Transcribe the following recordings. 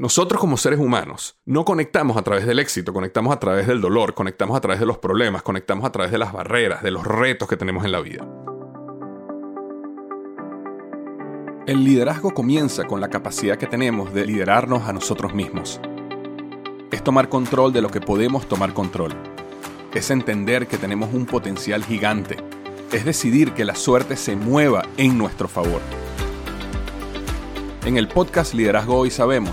Nosotros como seres humanos no conectamos a través del éxito, conectamos a través del dolor, conectamos a través de los problemas, conectamos a través de las barreras, de los retos que tenemos en la vida. El liderazgo comienza con la capacidad que tenemos de liderarnos a nosotros mismos. Es tomar control de lo que podemos tomar control. Es entender que tenemos un potencial gigante. Es decidir que la suerte se mueva en nuestro favor. En el podcast Liderazgo Hoy sabemos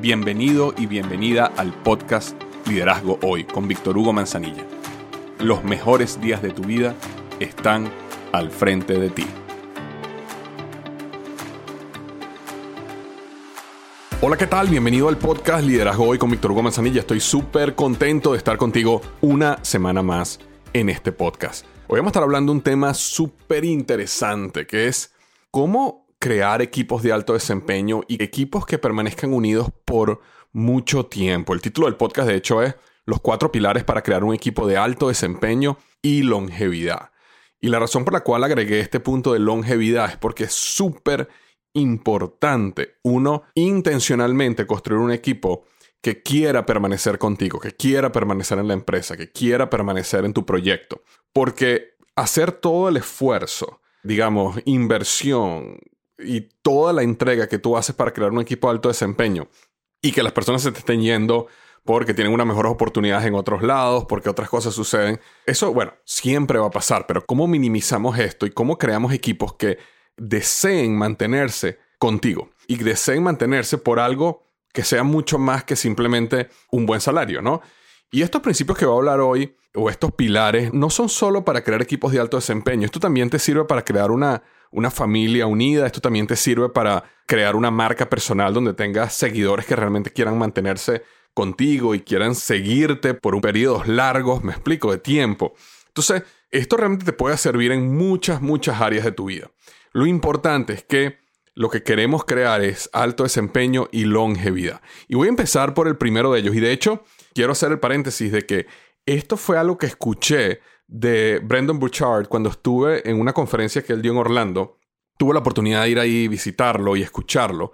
Bienvenido y bienvenida al podcast Liderazgo Hoy con Víctor Hugo Manzanilla. Los mejores días de tu vida están al frente de ti. Hola, ¿qué tal? Bienvenido al podcast Liderazgo Hoy con Víctor Hugo Manzanilla. Estoy súper contento de estar contigo una semana más en este podcast. Hoy vamos a estar hablando de un tema súper interesante que es cómo crear equipos de alto desempeño y equipos que permanezcan unidos por mucho tiempo. El título del podcast, de hecho, es Los cuatro pilares para crear un equipo de alto desempeño y longevidad. Y la razón por la cual agregué este punto de longevidad es porque es súper importante, uno, intencionalmente construir un equipo que quiera permanecer contigo, que quiera permanecer en la empresa, que quiera permanecer en tu proyecto. Porque hacer todo el esfuerzo, digamos, inversión, y toda la entrega que tú haces para crear un equipo de alto desempeño y que las personas se te estén yendo porque tienen unas mejores oportunidades en otros lados, porque otras cosas suceden. Eso, bueno, siempre va a pasar, pero ¿cómo minimizamos esto y cómo creamos equipos que deseen mantenerse contigo y deseen mantenerse por algo que sea mucho más que simplemente un buen salario, ¿no? Y estos principios que voy a hablar hoy, o estos pilares, no son solo para crear equipos de alto desempeño, esto también te sirve para crear una una familia unida. Esto también te sirve para crear una marca personal donde tengas seguidores que realmente quieran mantenerse contigo y quieran seguirte por un periodos largos, me explico, de tiempo. Entonces, esto realmente te puede servir en muchas, muchas áreas de tu vida. Lo importante es que lo que queremos crear es alto desempeño y longevidad. Y voy a empezar por el primero de ellos. Y de hecho, quiero hacer el paréntesis de que esto fue algo que escuché de Brendan Burchard cuando estuve en una conferencia que él dio en Orlando. Tuve la oportunidad de ir ahí, visitarlo y escucharlo.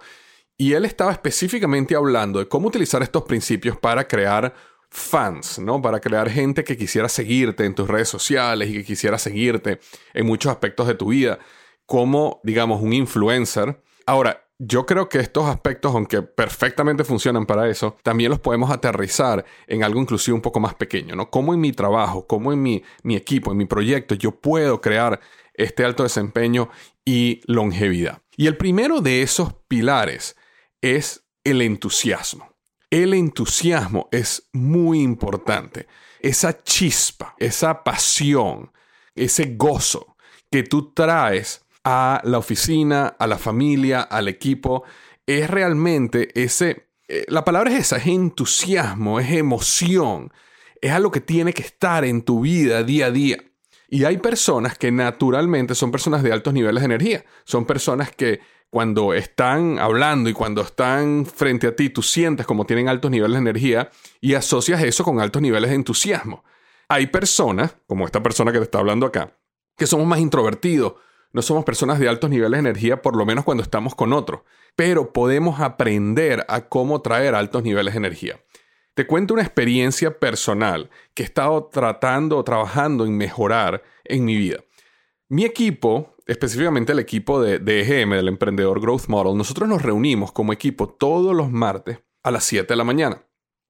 Y él estaba específicamente hablando de cómo utilizar estos principios para crear fans, ¿no? Para crear gente que quisiera seguirte en tus redes sociales y que quisiera seguirte en muchos aspectos de tu vida, como, digamos, un influencer. Ahora, yo creo que estos aspectos, aunque perfectamente funcionan para eso, también los podemos aterrizar en algo inclusive un poco más pequeño, ¿no? Cómo en mi trabajo, cómo en mi, mi equipo, en mi proyecto, yo puedo crear este alto desempeño y longevidad. Y el primero de esos pilares es el entusiasmo. El entusiasmo es muy importante. Esa chispa, esa pasión, ese gozo que tú traes a la oficina, a la familia, al equipo, es realmente ese, eh, la palabra es esa, es entusiasmo, es emoción, es algo que tiene que estar en tu vida día a día. Y hay personas que naturalmente son personas de altos niveles de energía, son personas que cuando están hablando y cuando están frente a ti, tú sientes como tienen altos niveles de energía y asocias eso con altos niveles de entusiasmo. Hay personas, como esta persona que te está hablando acá, que somos más introvertidos, no somos personas de altos niveles de energía, por lo menos cuando estamos con otros, pero podemos aprender a cómo traer altos niveles de energía. Te cuento una experiencia personal que he estado tratando o trabajando en mejorar en mi vida. Mi equipo, específicamente el equipo de, de EGM, del Emprendedor Growth Model, nosotros nos reunimos como equipo todos los martes a las 7 de la mañana.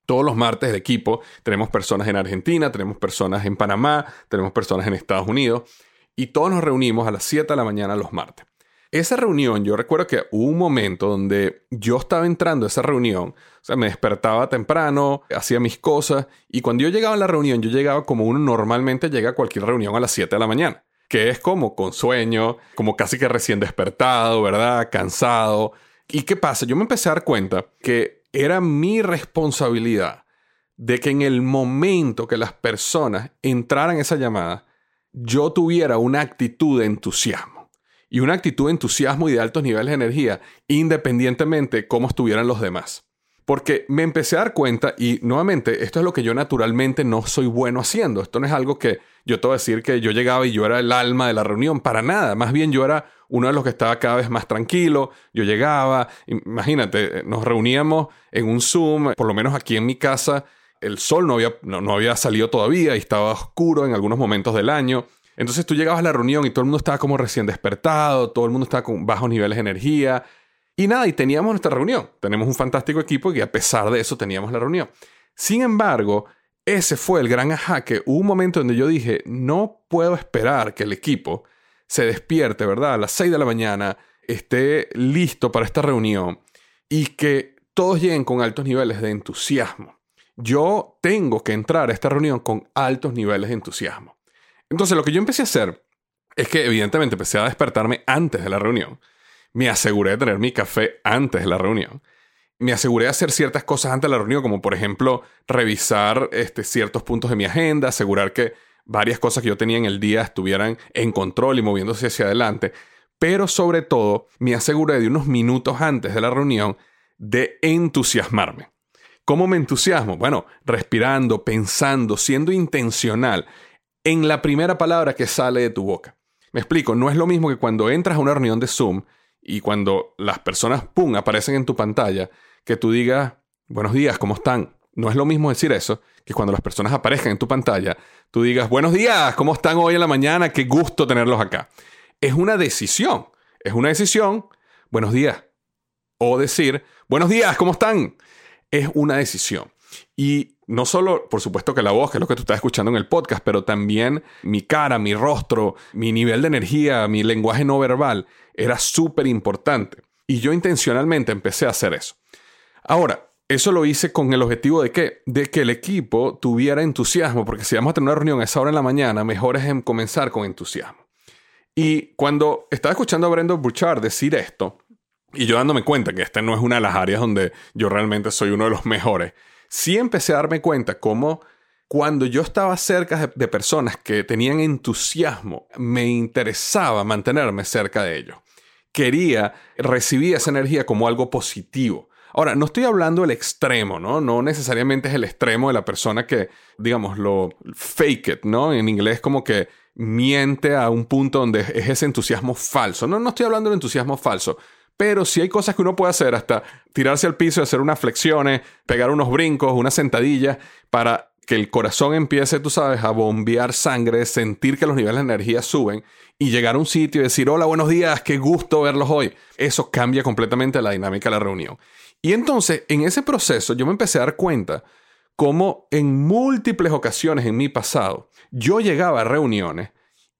Todos los martes el equipo tenemos personas en Argentina, tenemos personas en Panamá, tenemos personas en Estados Unidos y todos nos reunimos a las 7 de la mañana los martes. Esa reunión, yo recuerdo que hubo un momento donde yo estaba entrando a esa reunión, o sea, me despertaba temprano, hacía mis cosas, y cuando yo llegaba a la reunión, yo llegaba como uno normalmente llega a cualquier reunión a las 7 de la mañana, que es como con sueño, como casi que recién despertado, ¿verdad? Cansado. ¿Y qué pasa? Yo me empecé a dar cuenta que era mi responsabilidad de que en el momento que las personas entraran en esa llamada, yo tuviera una actitud de entusiasmo. Y una actitud de entusiasmo y de altos niveles de energía, independientemente de cómo estuvieran los demás. Porque me empecé a dar cuenta, y nuevamente, esto es lo que yo naturalmente no soy bueno haciendo. Esto no es algo que yo te voy a decir que yo llegaba y yo era el alma de la reunión, para nada. Más bien yo era uno de los que estaba cada vez más tranquilo. Yo llegaba, imagínate, nos reuníamos en un Zoom, por lo menos aquí en mi casa, el sol no había, no, había salido todavía y estaba oscuro en algunos momentos del año. Entonces tú llegabas a la reunión y todo el mundo estaba como recién despertado, todo el mundo estaba con bajos niveles de energía y nada, y teníamos nuestra reunión. Tenemos un fantástico equipo y a pesar de eso teníamos la reunión. Sin embargo, ese fue el gran ajá que hubo un momento donde yo dije, no puedo esperar que el equipo se despierte, ¿verdad? A las 6 de la mañana, esté listo para esta reunión y que todos lleguen con altos niveles de entusiasmo. Yo tengo que entrar a esta reunión con altos niveles de entusiasmo. Entonces lo que yo empecé a hacer es que evidentemente empecé a despertarme antes de la reunión me aseguré de tener mi café antes de la reunión. Me aseguré de hacer ciertas cosas antes de la reunión, como por ejemplo revisar este, ciertos puntos de mi agenda, asegurar que varias cosas que yo tenía en el día estuvieran en control y moviéndose hacia adelante. Pero sobre todo, me aseguré de unos minutos antes de la reunión de entusiasmarme. ¿Cómo me entusiasmo? Bueno, respirando, pensando, siendo intencional en la primera palabra que sale de tu boca. Me explico, no es lo mismo que cuando entras a una reunión de Zoom y cuando las personas, ¡pum!, aparecen en tu pantalla, que tú digas, buenos días, ¿cómo están? No es lo mismo decir eso que cuando las personas aparezcan en tu pantalla, tú digas, buenos días, ¿cómo están hoy en la mañana? Qué gusto tenerlos acá. Es una decisión, es una decisión, buenos días. O decir, buenos días, ¿cómo están? Es una decisión. Y no solo, por supuesto que la voz, que es lo que tú estás escuchando en el podcast, pero también mi cara, mi rostro, mi nivel de energía, mi lenguaje no verbal, era súper importante. Y yo intencionalmente empecé a hacer eso. Ahora, eso lo hice con el objetivo de que, de que el equipo tuviera entusiasmo, porque si vamos a tener una reunión a esa hora en la mañana, mejor es comenzar con entusiasmo. Y cuando estaba escuchando a Brendan Burchard decir esto, y yo dándome cuenta que esta no es una de las áreas donde yo realmente soy uno de los mejores, sí empecé a darme cuenta cómo cuando yo estaba cerca de personas que tenían entusiasmo, me interesaba mantenerme cerca de ellos quería recibir esa energía como algo positivo. Ahora, no estoy hablando del extremo, ¿no? No necesariamente es el extremo de la persona que, digamos, lo fake it, ¿no? En inglés como que miente a un punto donde es ese entusiasmo falso. No, no estoy hablando del entusiasmo falso. Pero sí hay cosas que uno puede hacer, hasta tirarse al piso y hacer unas flexiones, pegar unos brincos, unas sentadillas, para que el corazón empiece, tú sabes, a bombear sangre, sentir que los niveles de energía suben y llegar a un sitio y decir, hola, buenos días, qué gusto verlos hoy. Eso cambia completamente la dinámica de la reunión. Y entonces, en ese proceso, yo me empecé a dar cuenta cómo en múltiples ocasiones en mi pasado, yo llegaba a reuniones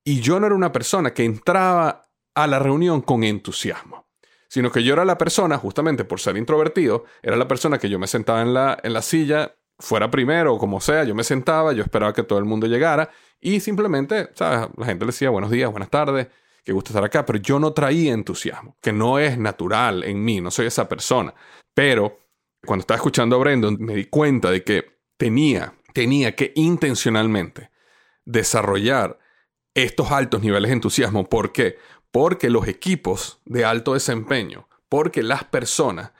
y yo no era una persona que entraba a la reunión con entusiasmo, sino que yo era la persona, justamente por ser introvertido, era la persona que yo me sentaba en la, en la silla fuera primero o como sea, yo me sentaba, yo esperaba que todo el mundo llegara y simplemente, ¿sabes? La gente le decía buenos días, buenas tardes, qué gusto estar acá, pero yo no traía entusiasmo, que no es natural en mí, no soy esa persona. Pero cuando estaba escuchando a Brendan, me di cuenta de que tenía, tenía que intencionalmente desarrollar estos altos niveles de entusiasmo. ¿Por qué? Porque los equipos de alto desempeño, porque las personas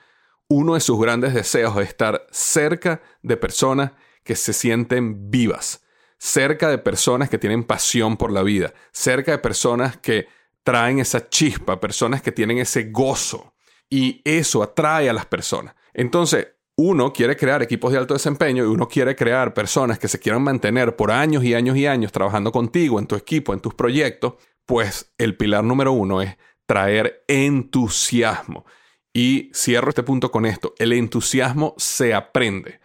uno de sus grandes deseos es estar cerca de personas que se sienten vivas, cerca de personas que tienen pasión por la vida, cerca de personas que traen esa chispa, personas que tienen ese gozo. Y eso atrae a las personas. Entonces, uno quiere crear equipos de alto desempeño y uno quiere crear personas que se quieran mantener por años y años y años trabajando contigo, en tu equipo, en tus proyectos, pues el pilar número uno es traer entusiasmo. Y cierro este punto con esto. El entusiasmo se aprende.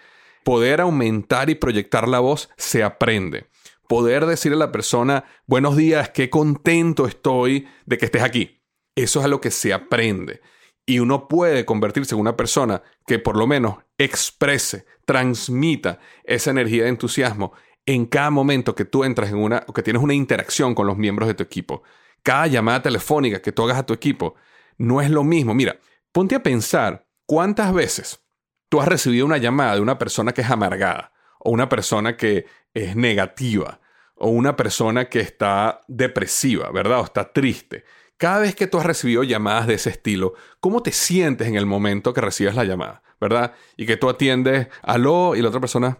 Poder aumentar y proyectar la voz se aprende. Poder decirle a la persona, buenos días, qué contento estoy de que estés aquí. Eso es a lo que se aprende. Y uno puede convertirse en una persona que por lo menos exprese, transmita esa energía de entusiasmo en cada momento que tú entras en una, o que tienes una interacción con los miembros de tu equipo. Cada llamada telefónica que tú hagas a tu equipo no es lo mismo. Mira, Ponte a pensar cuántas veces tú has recibido una llamada de una persona que es amargada, o una persona que es negativa, o una persona que está depresiva, ¿verdad? O está triste. Cada vez que tú has recibido llamadas de ese estilo, ¿cómo te sientes en el momento que recibes la llamada, ¿verdad? Y que tú atiendes, aló, y la otra persona,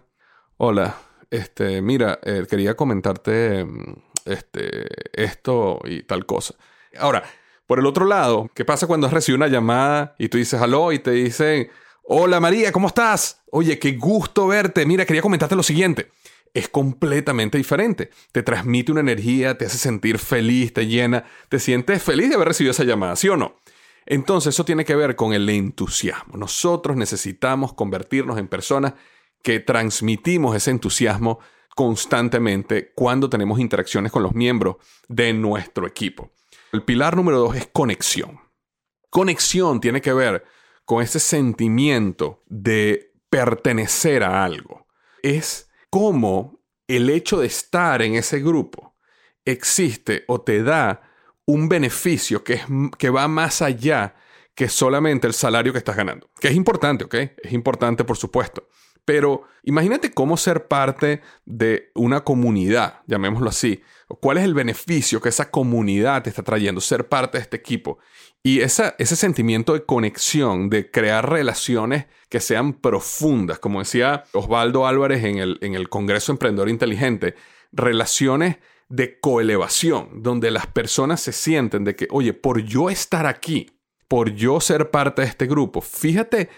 hola, este, mira, eh, quería comentarte mm, este, esto y tal cosa. Ahora, por el otro lado, ¿qué pasa cuando has recibido una llamada y tú dices aló y te dicen, hola María, ¿cómo estás? Oye, qué gusto verte. Mira, quería comentarte lo siguiente. Es completamente diferente. Te transmite una energía, te hace sentir feliz, te llena, te sientes feliz de haber recibido esa llamada, ¿sí o no? Entonces eso tiene que ver con el entusiasmo. Nosotros necesitamos convertirnos en personas que transmitimos ese entusiasmo constantemente cuando tenemos interacciones con los miembros de nuestro equipo. El pilar número dos es conexión. Conexión tiene que ver con ese sentimiento de pertenecer a algo. Es como el hecho de estar en ese grupo existe o te da un beneficio que, es, que va más allá que solamente el salario que estás ganando. Que es importante, ¿ok? Es importante, por supuesto. Pero imagínate cómo ser parte de una comunidad, llamémoslo así. ¿Cuál es el beneficio que esa comunidad te está trayendo? Ser parte de este equipo. Y ese sentimiento de conexión, de crear relaciones que sean profundas, como decía Osvaldo Álvarez en el, en el Congreso Emprendedor Inteligente, relaciones de coelevación, donde las personas se sienten de que, oye, por yo estar aquí, por yo ser parte de este grupo, fíjate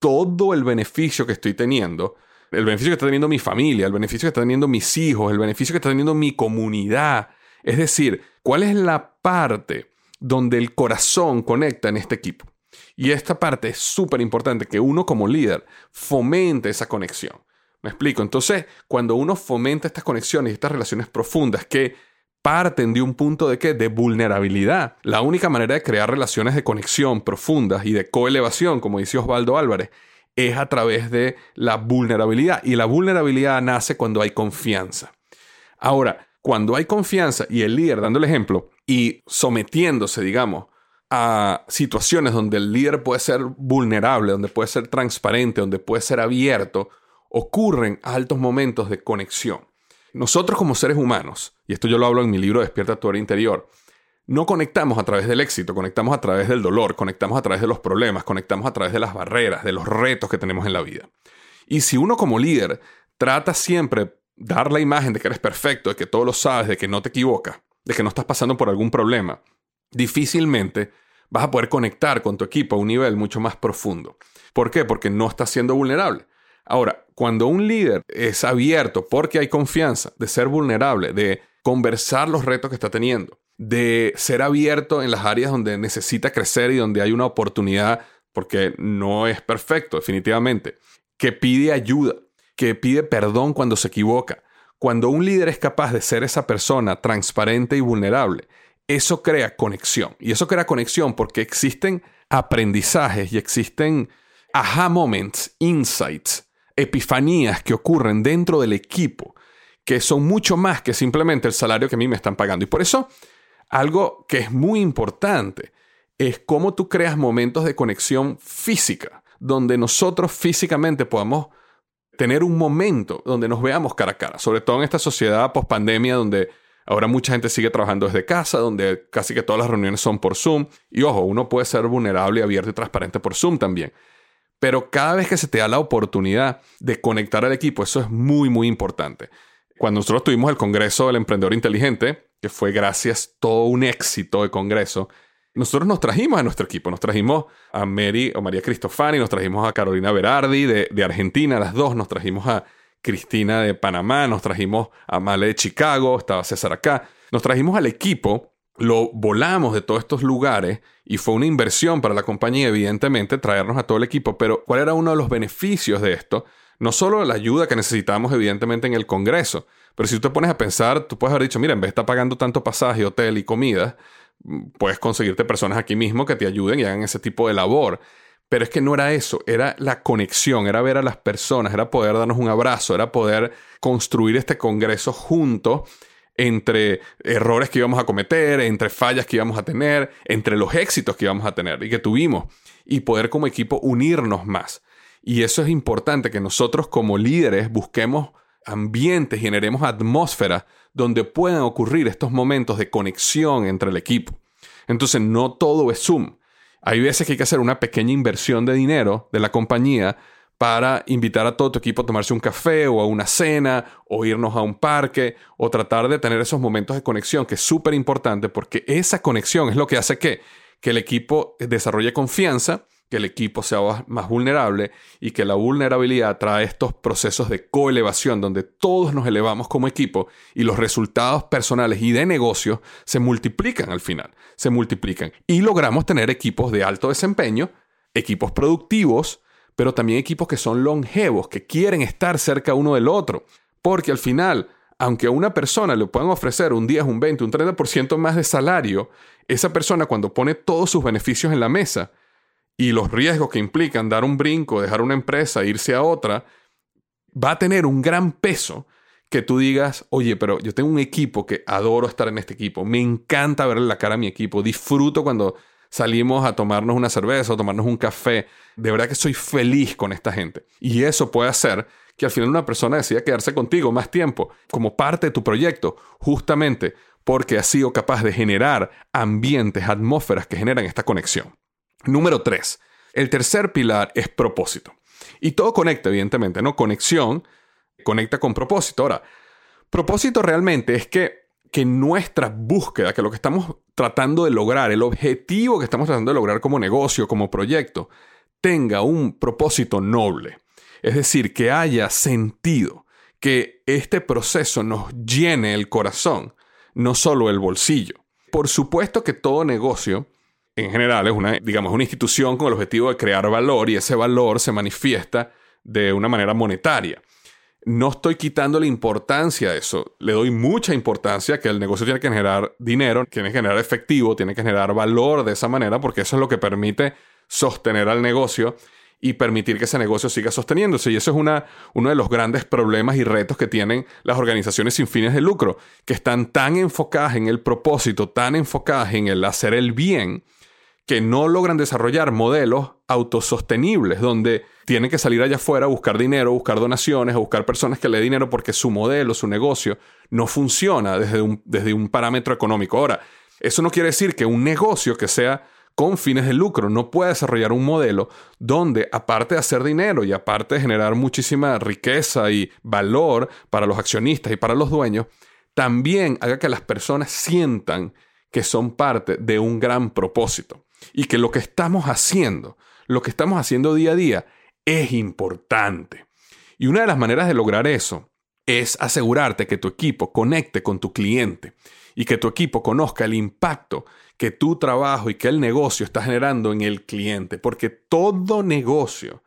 todo el beneficio que estoy teniendo, el beneficio que está teniendo mi familia, el beneficio que está teniendo mis hijos, el beneficio que está teniendo mi comunidad. Es decir, ¿cuál es la parte donde el corazón conecta en este equipo? Y esta parte es súper importante, que uno como líder fomente esa conexión. ¿Me explico? Entonces, cuando uno fomenta estas conexiones y estas relaciones profundas que parten de un punto de qué? De vulnerabilidad. La única manera de crear relaciones de conexión profundas y de coelevación, como dice Osvaldo Álvarez, es a través de la vulnerabilidad. Y la vulnerabilidad nace cuando hay confianza. Ahora, cuando hay confianza y el líder dando el ejemplo y sometiéndose, digamos, a situaciones donde el líder puede ser vulnerable, donde puede ser transparente, donde puede ser abierto, ocurren altos momentos de conexión. Nosotros como seres humanos, y esto yo lo hablo en mi libro Despierta tu hora interior, no conectamos a través del éxito, conectamos a través del dolor, conectamos a través de los problemas, conectamos a través de las barreras, de los retos que tenemos en la vida. Y si uno como líder trata siempre dar la imagen de que eres perfecto, de que todo lo sabes, de que no te equivocas, de que no estás pasando por algún problema, difícilmente vas a poder conectar con tu equipo a un nivel mucho más profundo. ¿Por qué? Porque no estás siendo vulnerable. Ahora, cuando un líder es abierto porque hay confianza, de ser vulnerable, de conversar los retos que está teniendo, de ser abierto en las áreas donde necesita crecer y donde hay una oportunidad, porque no es perfecto, definitivamente, que pide ayuda, que pide perdón cuando se equivoca. Cuando un líder es capaz de ser esa persona transparente y vulnerable, eso crea conexión. Y eso crea conexión porque existen aprendizajes y existen aha moments, insights epifanías que ocurren dentro del equipo, que son mucho más que simplemente el salario que a mí me están pagando. Y por eso, algo que es muy importante es cómo tú creas momentos de conexión física, donde nosotros físicamente podamos tener un momento donde nos veamos cara a cara, sobre todo en esta sociedad post pandemia donde ahora mucha gente sigue trabajando desde casa, donde casi que todas las reuniones son por Zoom. Y ojo, uno puede ser vulnerable, abierto y transparente por Zoom también. Pero cada vez que se te da la oportunidad de conectar al equipo, eso es muy, muy importante. Cuando nosotros tuvimos el Congreso del Emprendedor Inteligente, que fue gracias todo un éxito de Congreso, nosotros nos trajimos a nuestro equipo, nos trajimos a Mary o María Cristofani, nos trajimos a Carolina Berardi de, de Argentina, las dos, nos trajimos a Cristina de Panamá, nos trajimos a Male de Chicago, estaba César acá, nos trajimos al equipo lo volamos de todos estos lugares y fue una inversión para la compañía, evidentemente, traernos a todo el equipo. Pero, ¿cuál era uno de los beneficios de esto? No solo la ayuda que necesitábamos, evidentemente, en el Congreso, pero si tú te pones a pensar, tú puedes haber dicho, mira, en vez de estar pagando tanto pasaje, hotel y comida, puedes conseguirte personas aquí mismo que te ayuden y hagan ese tipo de labor. Pero es que no era eso, era la conexión, era ver a las personas, era poder darnos un abrazo, era poder construir este Congreso juntos entre errores que íbamos a cometer, entre fallas que íbamos a tener, entre los éxitos que íbamos a tener y que tuvimos, y poder como equipo unirnos más. Y eso es importante que nosotros como líderes busquemos ambientes, generemos atmósferas donde puedan ocurrir estos momentos de conexión entre el equipo. Entonces no todo es Zoom. Hay veces que hay que hacer una pequeña inversión de dinero de la compañía para invitar a todo tu equipo a tomarse un café o a una cena o irnos a un parque o tratar de tener esos momentos de conexión que es súper importante porque esa conexión es lo que hace que, que el equipo desarrolle confianza que el equipo sea más vulnerable y que la vulnerabilidad trae estos procesos de coelevación donde todos nos elevamos como equipo y los resultados personales y de negocio se multiplican al final, se multiplican. Y logramos tener equipos de alto desempeño, equipos productivos, pero también equipos que son longevos, que quieren estar cerca uno del otro, porque al final aunque a una persona le puedan ofrecer un 10, un 20, un 30% más de salario, esa persona cuando pone todos sus beneficios en la mesa, y los riesgos que implican dar un brinco, dejar una empresa, irse a otra, va a tener un gran peso que tú digas, oye, pero yo tengo un equipo que adoro estar en este equipo, me encanta verle la cara a mi equipo, disfruto cuando salimos a tomarnos una cerveza o tomarnos un café, de verdad que soy feliz con esta gente. Y eso puede hacer que al final una persona decida quedarse contigo más tiempo como parte de tu proyecto, justamente porque ha sido capaz de generar ambientes, atmósferas que generan esta conexión. Número tres, el tercer pilar es propósito. Y todo conecta, evidentemente, ¿no? Conexión conecta con propósito. Ahora, propósito realmente es que, que nuestra búsqueda, que lo que estamos tratando de lograr, el objetivo que estamos tratando de lograr como negocio, como proyecto, tenga un propósito noble. Es decir, que haya sentido, que este proceso nos llene el corazón, no solo el bolsillo. Por supuesto que todo negocio en general es una, digamos, una institución con el objetivo de crear valor y ese valor se manifiesta de una manera monetaria. No estoy quitando la importancia de eso. Le doy mucha importancia que el negocio tiene que generar dinero, tiene que generar efectivo, tiene que generar valor de esa manera, porque eso es lo que permite sostener al negocio y permitir que ese negocio siga sosteniéndose. Y eso es una, uno de los grandes problemas y retos que tienen las organizaciones sin fines de lucro, que están tan enfocadas en el propósito, tan enfocadas en el hacer el bien, que no logran desarrollar modelos autosostenibles, donde tienen que salir allá afuera a buscar dinero, buscar donaciones, a buscar personas que le den dinero porque su modelo, su negocio, no funciona desde un, desde un parámetro económico. Ahora, eso no quiere decir que un negocio que sea con fines de lucro no pueda desarrollar un modelo donde, aparte de hacer dinero y aparte de generar muchísima riqueza y valor para los accionistas y para los dueños, también haga que las personas sientan que son parte de un gran propósito y que lo que estamos haciendo, lo que estamos haciendo día a día, es importante. Y una de las maneras de lograr eso es asegurarte que tu equipo conecte con tu cliente y que tu equipo conozca el impacto que tu trabajo y que el negocio está generando en el cliente, porque todo negocio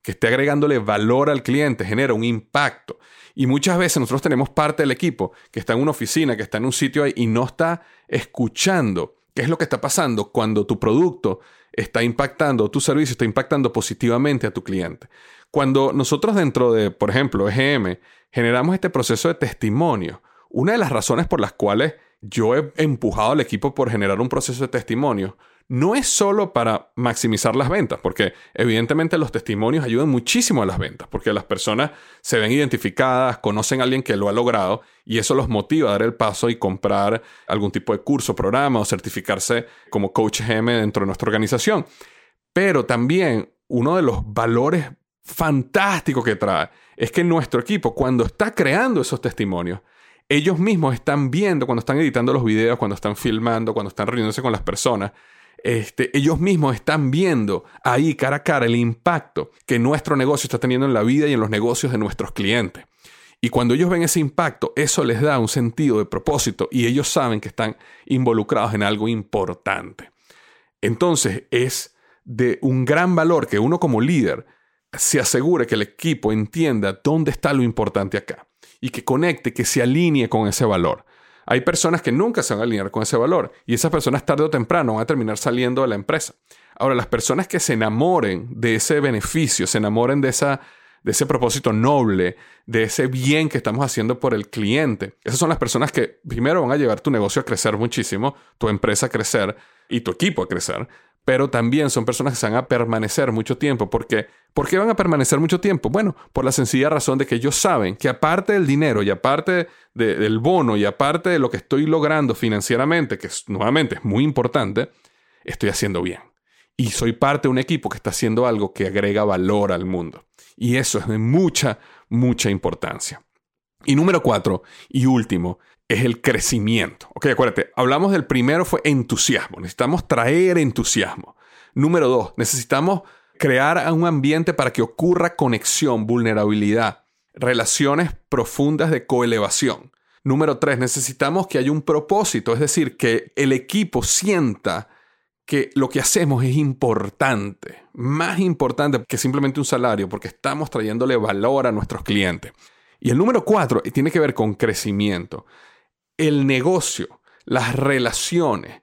que esté agregándole valor al cliente genera un impacto. Y muchas veces nosotros tenemos parte del equipo que está en una oficina, que está en un sitio ahí y no está escuchando ¿Qué es lo que está pasando cuando tu producto está impactando, tu servicio está impactando positivamente a tu cliente? Cuando nosotros dentro de, por ejemplo, EGM, generamos este proceso de testimonio, una de las razones por las cuales yo he empujado al equipo por generar un proceso de testimonio no es solo para maximizar las ventas, porque evidentemente los testimonios ayudan muchísimo a las ventas, porque las personas se ven identificadas, conocen a alguien que lo ha logrado y eso los motiva a dar el paso y comprar algún tipo de curso, programa o certificarse como coach GM dentro de nuestra organización. Pero también uno de los valores fantásticos que trae es que nuestro equipo, cuando está creando esos testimonios, ellos mismos están viendo cuando están editando los videos, cuando están filmando, cuando están reuniéndose con las personas, este, ellos mismos están viendo ahí cara a cara el impacto que nuestro negocio está teniendo en la vida y en los negocios de nuestros clientes. Y cuando ellos ven ese impacto, eso les da un sentido de propósito y ellos saben que están involucrados en algo importante. Entonces es de un gran valor que uno como líder se asegure que el equipo entienda dónde está lo importante acá y que conecte, que se alinee con ese valor. Hay personas que nunca se van a alinear con ese valor y esas personas tarde o temprano van a terminar saliendo de la empresa. Ahora, las personas que se enamoren de ese beneficio, se enamoren de, esa, de ese propósito noble, de ese bien que estamos haciendo por el cliente, esas son las personas que primero van a llevar tu negocio a crecer muchísimo, tu empresa a crecer y tu equipo a crecer, pero también son personas que van a permanecer mucho tiempo. Porque, ¿Por qué van a permanecer mucho tiempo? Bueno, por la sencilla razón de que ellos saben que aparte del dinero y aparte del bono y aparte de lo que estoy logrando financieramente, que nuevamente es muy importante, estoy haciendo bien. Y soy parte de un equipo que está haciendo algo que agrega valor al mundo. Y eso es de mucha, mucha importancia. Y número cuatro y último es el crecimiento. Ok, acuérdate, hablamos del primero fue entusiasmo. Necesitamos traer entusiasmo. Número dos, necesitamos crear un ambiente para que ocurra conexión, vulnerabilidad, relaciones profundas de coelevación. Número tres, necesitamos que haya un propósito, es decir, que el equipo sienta que lo que hacemos es importante, más importante que simplemente un salario, porque estamos trayéndole valor a nuestros clientes. Y el número cuatro tiene que ver con crecimiento el negocio, las relaciones,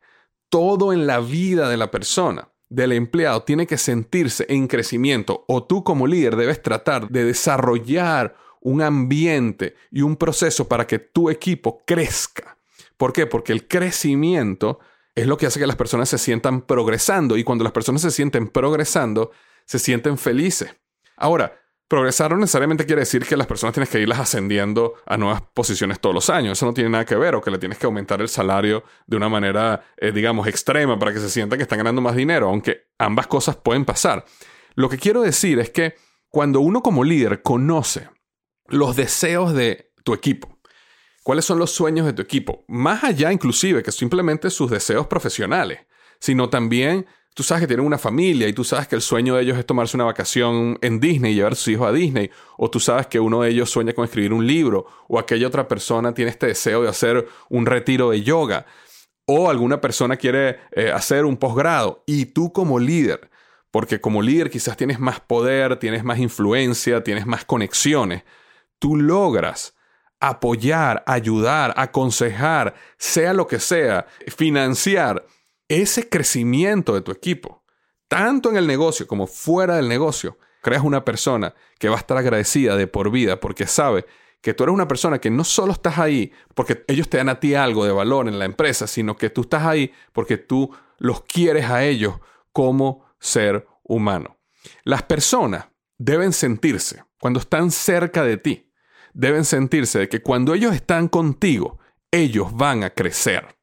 todo en la vida de la persona, del empleado, tiene que sentirse en crecimiento o tú como líder debes tratar de desarrollar un ambiente y un proceso para que tu equipo crezca. ¿Por qué? Porque el crecimiento es lo que hace que las personas se sientan progresando y cuando las personas se sienten progresando, se sienten felices. Ahora, Progresar no necesariamente quiere decir que las personas tienes que irlas ascendiendo a nuevas posiciones todos los años. Eso no tiene nada que ver. O que le tienes que aumentar el salario de una manera, eh, digamos, extrema para que se sientan que están ganando más dinero. Aunque ambas cosas pueden pasar. Lo que quiero decir es que cuando uno como líder conoce los deseos de tu equipo, cuáles son los sueños de tu equipo, más allá inclusive que simplemente sus deseos profesionales, sino también tú sabes que tienen una familia y tú sabes que el sueño de ellos es tomarse una vacación en Disney y llevar a sus hijos a Disney, o tú sabes que uno de ellos sueña con escribir un libro, o aquella otra persona tiene este deseo de hacer un retiro de yoga, o alguna persona quiere eh, hacer un posgrado, y tú como líder, porque como líder quizás tienes más poder, tienes más influencia, tienes más conexiones, tú logras apoyar, ayudar, aconsejar, sea lo que sea, financiar ese crecimiento de tu equipo, tanto en el negocio como fuera del negocio, creas una persona que va a estar agradecida de por vida porque sabe que tú eres una persona que no solo estás ahí porque ellos te dan a ti algo de valor en la empresa, sino que tú estás ahí porque tú los quieres a ellos como ser humano. Las personas deben sentirse, cuando están cerca de ti, deben sentirse de que cuando ellos están contigo, ellos van a crecer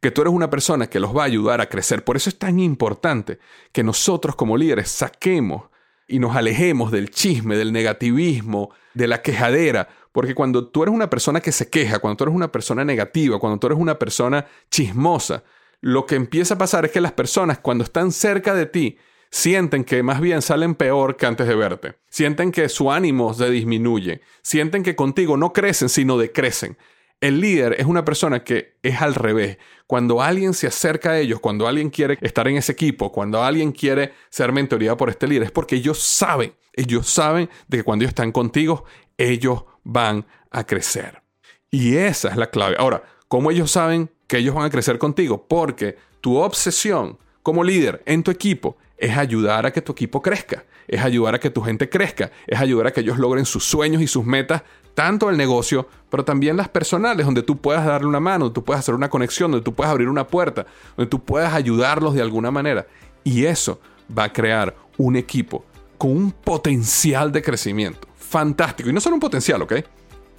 que tú eres una persona que los va a ayudar a crecer. Por eso es tan importante que nosotros como líderes saquemos y nos alejemos del chisme, del negativismo, de la quejadera, porque cuando tú eres una persona que se queja, cuando tú eres una persona negativa, cuando tú eres una persona chismosa, lo que empieza a pasar es que las personas cuando están cerca de ti sienten que más bien salen peor que antes de verte, sienten que su ánimo se disminuye, sienten que contigo no crecen, sino decrecen. El líder es una persona que es al revés. Cuando alguien se acerca a ellos, cuando alguien quiere estar en ese equipo, cuando alguien quiere ser mentoreado por este líder, es porque ellos saben, ellos saben de que cuando ellos están contigo, ellos van a crecer. Y esa es la clave. Ahora, ¿cómo ellos saben que ellos van a crecer contigo? Porque tu obsesión como líder en tu equipo es ayudar a que tu equipo crezca, es ayudar a que tu gente crezca, es ayudar a que ellos logren sus sueños y sus metas tanto el negocio, pero también las personales, donde tú puedas darle una mano, donde tú puedas hacer una conexión, donde tú puedas abrir una puerta, donde tú puedas ayudarlos de alguna manera. Y eso va a crear un equipo con un potencial de crecimiento fantástico. Y no solo un potencial, ¿ok?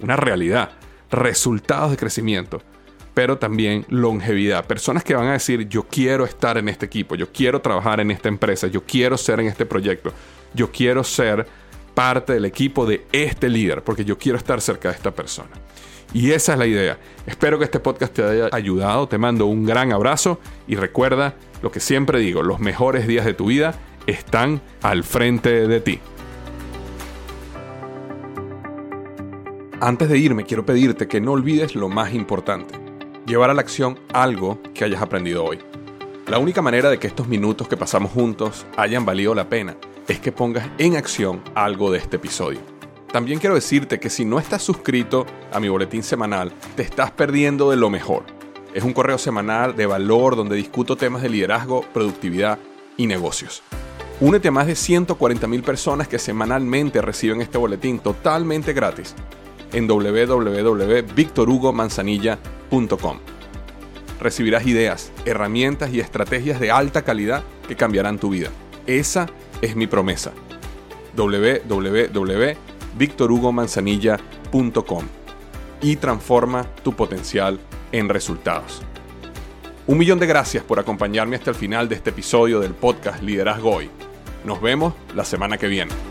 Una realidad, resultados de crecimiento, pero también longevidad. Personas que van a decir, yo quiero estar en este equipo, yo quiero trabajar en esta empresa, yo quiero ser en este proyecto, yo quiero ser parte del equipo de este líder, porque yo quiero estar cerca de esta persona. Y esa es la idea. Espero que este podcast te haya ayudado. Te mando un gran abrazo y recuerda lo que siempre digo, los mejores días de tu vida están al frente de ti. Antes de irme, quiero pedirte que no olvides lo más importante, llevar a la acción algo que hayas aprendido hoy. La única manera de que estos minutos que pasamos juntos hayan valido la pena es que pongas en acción algo de este episodio. También quiero decirte que si no estás suscrito a mi boletín semanal, te estás perdiendo de lo mejor. Es un correo semanal de valor donde discuto temas de liderazgo, productividad y negocios. Únete a más de 140.000 personas que semanalmente reciben este boletín totalmente gratis en www.victorhugomanzanilla.com. recibirás ideas, herramientas y estrategias de alta calidad que cambiarán tu vida. Esa es mi promesa. www.victorhugomanzanilla.com y transforma tu potencial en resultados. Un millón de gracias por acompañarme hasta el final de este episodio del podcast Liderazgo Hoy. Nos vemos la semana que viene.